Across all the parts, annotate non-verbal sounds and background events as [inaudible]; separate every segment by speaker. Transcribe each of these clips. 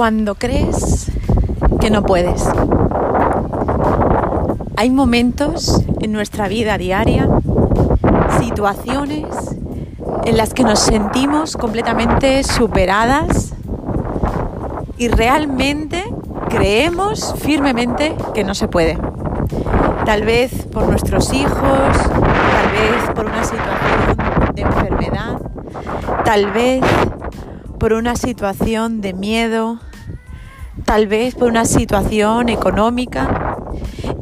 Speaker 1: cuando crees que no puedes. Hay momentos en nuestra vida diaria, situaciones en las que nos sentimos completamente superadas y realmente creemos firmemente que no se puede. Tal vez por nuestros hijos, tal vez por una situación de enfermedad, tal vez por una situación de miedo, tal vez por una situación económica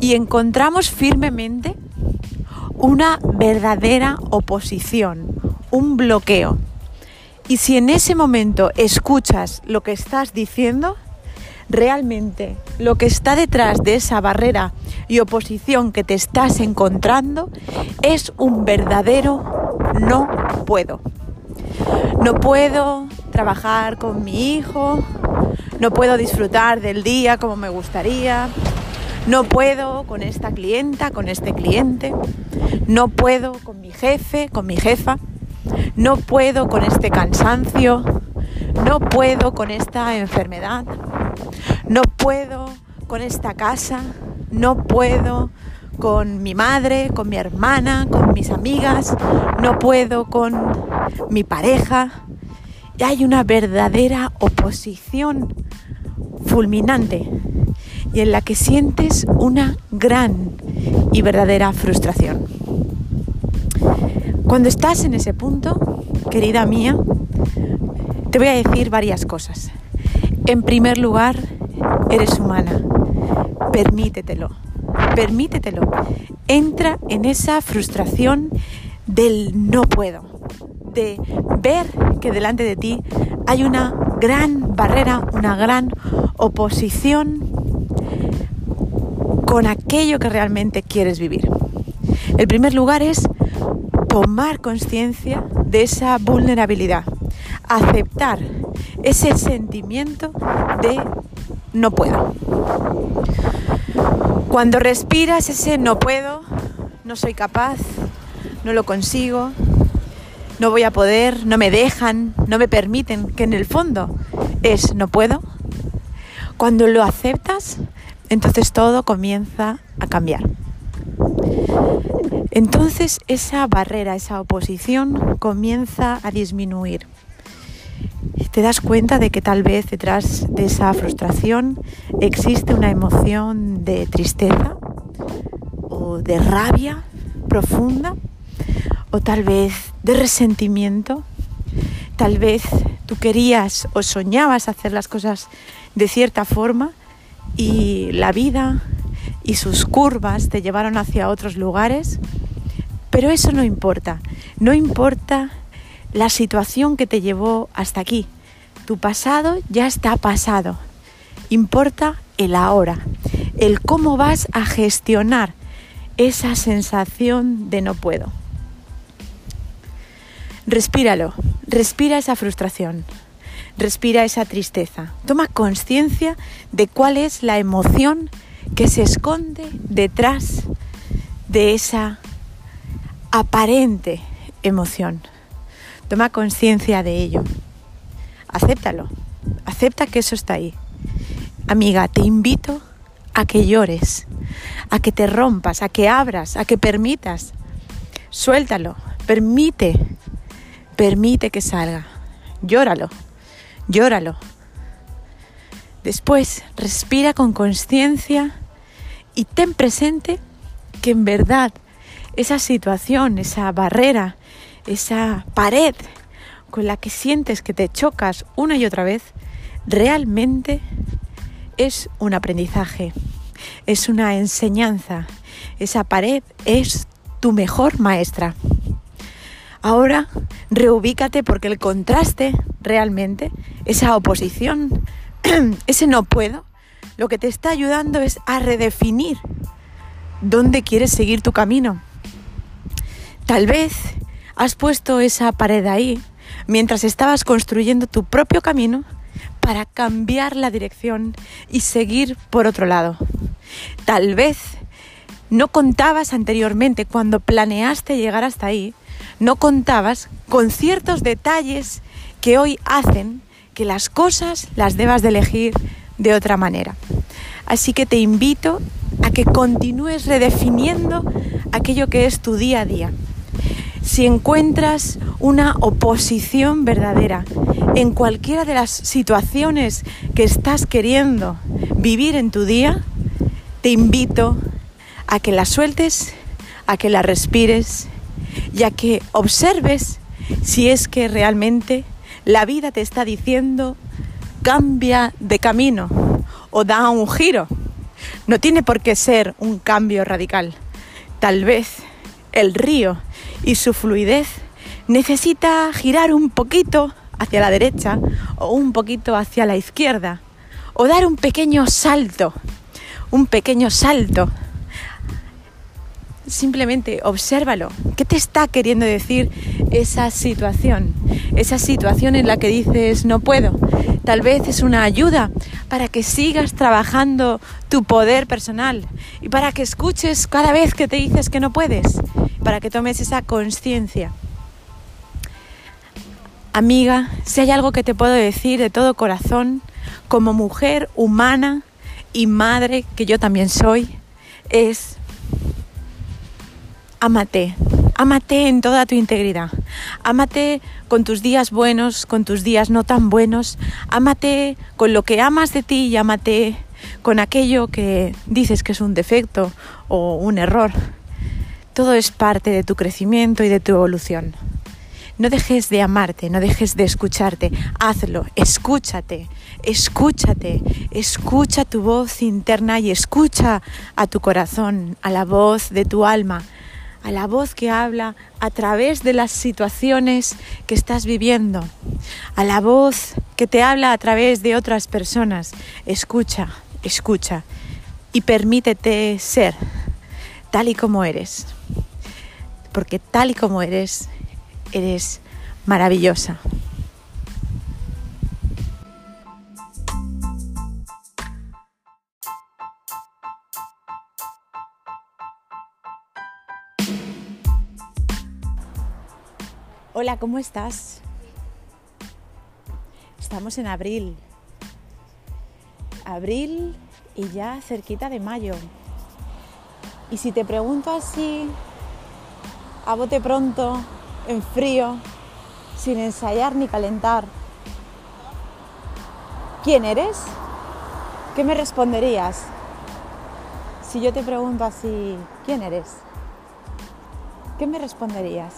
Speaker 1: y encontramos firmemente una verdadera oposición, un bloqueo. Y si en ese momento escuchas lo que estás diciendo, realmente lo que está detrás de esa barrera y oposición que te estás encontrando es un verdadero no puedo. No puedo trabajar con mi hijo, no puedo disfrutar del día como me gustaría, no puedo con esta clienta, con este cliente, no puedo con mi jefe, con mi jefa, no puedo con este cansancio, no puedo con esta enfermedad, no puedo con esta casa, no puedo con mi madre, con mi hermana, con mis amigas, no puedo con mi pareja. Hay una verdadera oposición fulminante y en la que sientes una gran y verdadera frustración. Cuando estás en ese punto, querida mía, te voy a decir varias cosas. En primer lugar, eres humana. Permítetelo. Permítetelo. Entra en esa frustración del no puedo. De ver que delante de ti hay una gran barrera, una gran oposición con aquello que realmente quieres vivir. El primer lugar es tomar conciencia de esa vulnerabilidad, aceptar ese sentimiento de no puedo. Cuando respiras ese no puedo, no soy capaz, no lo consigo, no voy a poder, no me dejan, no me permiten, que en el fondo es no puedo, cuando lo aceptas, entonces todo comienza a cambiar. Entonces esa barrera, esa oposición comienza a disminuir. Te das cuenta de que tal vez detrás de esa frustración existe una emoción de tristeza o de rabia profunda o tal vez de resentimiento. Tal vez tú querías o soñabas hacer las cosas de cierta forma y la vida y sus curvas te llevaron hacia otros lugares, pero eso no importa. No importa la situación que te llevó hasta aquí. Tu pasado ya está pasado. Importa el ahora, el cómo vas a gestionar esa sensación de no puedo. Respíralo, respira esa frustración, respira esa tristeza. Toma conciencia de cuál es la emoción que se esconde detrás de esa aparente emoción. Toma conciencia de ello. Acéptalo. Acepta que eso está ahí. Amiga, te invito a que llores, a que te rompas, a que abras, a que permitas. Suéltalo. Permite. Permite que salga. Llóralo. Llóralo. Después, respira con conciencia y ten presente que en verdad esa situación, esa barrera, esa pared con la que sientes que te chocas una y otra vez, realmente es un aprendizaje, es una enseñanza. Esa pared es tu mejor maestra. Ahora reubícate porque el contraste realmente, esa oposición, [clears throat] ese no puedo, lo que te está ayudando es a redefinir dónde quieres seguir tu camino. Tal vez Has puesto esa pared ahí mientras estabas construyendo tu propio camino para cambiar la dirección y seguir por otro lado. Tal vez no contabas anteriormente, cuando planeaste llegar hasta ahí, no contabas con ciertos detalles que hoy hacen que las cosas las debas de elegir de otra manera. Así que te invito a que continúes redefiniendo aquello que es tu día a día. Si encuentras una oposición verdadera en cualquiera de las situaciones que estás queriendo vivir en tu día, te invito a que la sueltes, a que la respires y a que observes si es que realmente la vida te está diciendo cambia de camino o da un giro. No tiene por qué ser un cambio radical. Tal vez el río y su fluidez necesita girar un poquito hacia la derecha o un poquito hacia la izquierda o dar un pequeño salto, un pequeño salto. Simplemente obsérvalo. ¿Qué te está queriendo decir esa situación? Esa situación en la que dices no puedo. Tal vez es una ayuda para que sigas trabajando tu poder personal y para que escuches cada vez que te dices que no puedes, para que tomes esa conciencia. Amiga, si hay algo que te puedo decir de todo corazón, como mujer humana y madre que yo también soy, es amate, amate en toda tu integridad, amate con tus días buenos, con tus días no tan buenos, amate con lo que amas de ti y amate con aquello que dices que es un defecto o un error. Todo es parte de tu crecimiento y de tu evolución. No dejes de amarte, no dejes de escucharte, hazlo, escúchate, escúchate, escucha tu voz interna y escucha a tu corazón, a la voz de tu alma, a la voz que habla a través de las situaciones que estás viviendo, a la voz que te habla a través de otras personas. Escucha, escucha y permítete ser tal y como eres, porque tal y como eres eres maravillosa. Hola, ¿cómo estás? Estamos en abril. Abril y ya cerquita de mayo. Y si te pregunto así, a bote pronto, en frío, sin ensayar ni calentar. ¿Quién eres? ¿Qué me responderías? Si yo te pregunto así, ¿quién eres? ¿Qué me responderías?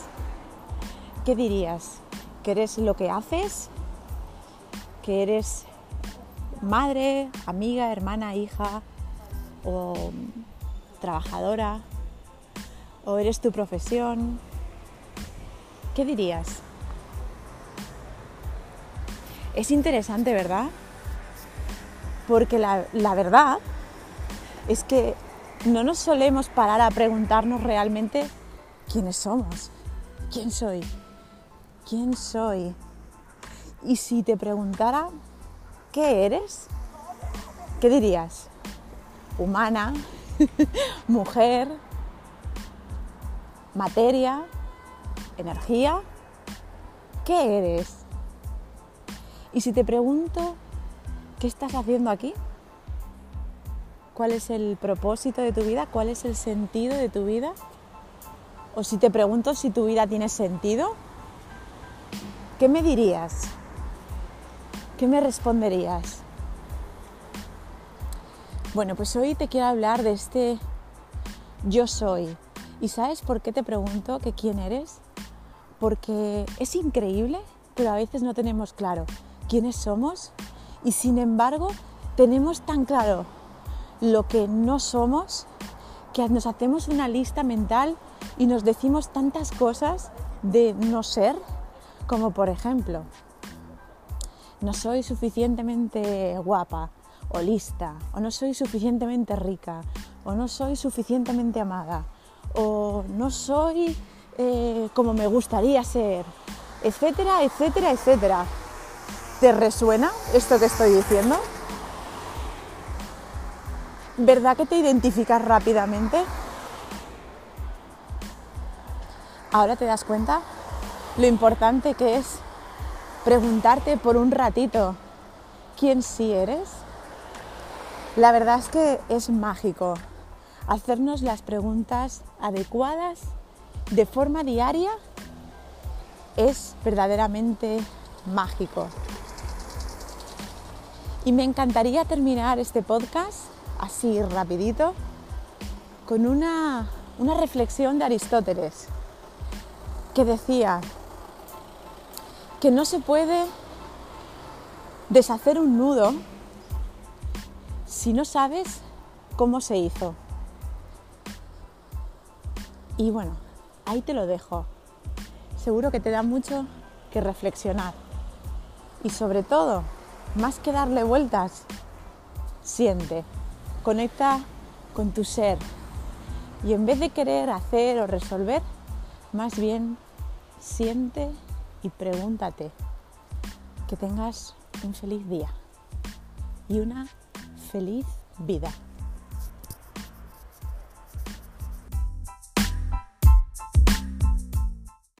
Speaker 1: ¿Qué dirías? ¿Que eres lo que haces? ¿Que eres madre, amiga, hermana, hija o trabajadora? ¿O eres tu profesión? ¿qué dirías? Es interesante, ¿verdad? Porque la, verdad es que no nos solemos parar a preguntarnos realmente quiénes somos, quién soy, quién soy. Y si te preguntara qué eres, ¿qué dirías? Humana, [laughs] mujer, materia, energía, ¿qué eres? Y si te pregunto, ¿qué estás haciendo aquí? ¿Cuál es el propósito de tu vida? ¿Cuál es el sentido de tu vida? O si te pregunto si tu vida tiene sentido, ¿qué me dirías? ¿Qué me responderías? Bueno, pues hoy te quiero hablar de este yo soy. ¿Y sabes por qué te pregunto que quién eres? porque es increíble, pero a veces no tenemos claro quiénes somos y sin embargo tenemos tan claro lo que no somos que nos hacemos una lista mental y nos decimos tantas cosas de no ser, como por ejemplo, no soy suficientemente guapa o lista, o no soy suficientemente rica, o no soy suficientemente amada, o no soy eh, como me gustaría ser, etcétera, etcétera, etcétera. ¿Te resuena esto que estoy diciendo? ¿Verdad que te identificas rápidamente? Ahora te das cuenta lo importante que es preguntarte por un ratito quién sí eres, la verdad es que es mágico hacernos las preguntas adecuadas de forma diaria es verdaderamente mágico. Y me encantaría terminar este podcast así rapidito con una, una reflexión de Aristóteles que decía que no se puede deshacer un nudo si no sabes cómo se hizo. Y bueno, ahí te lo dejo. Seguro que te da mucho que reflexionar. Y sobre todo, más que darle vueltas, siente, conecta con tu ser. Y en vez de querer hacer o resolver, más bien siente y pregúntate. Que tengas un feliz día y una feliz vida.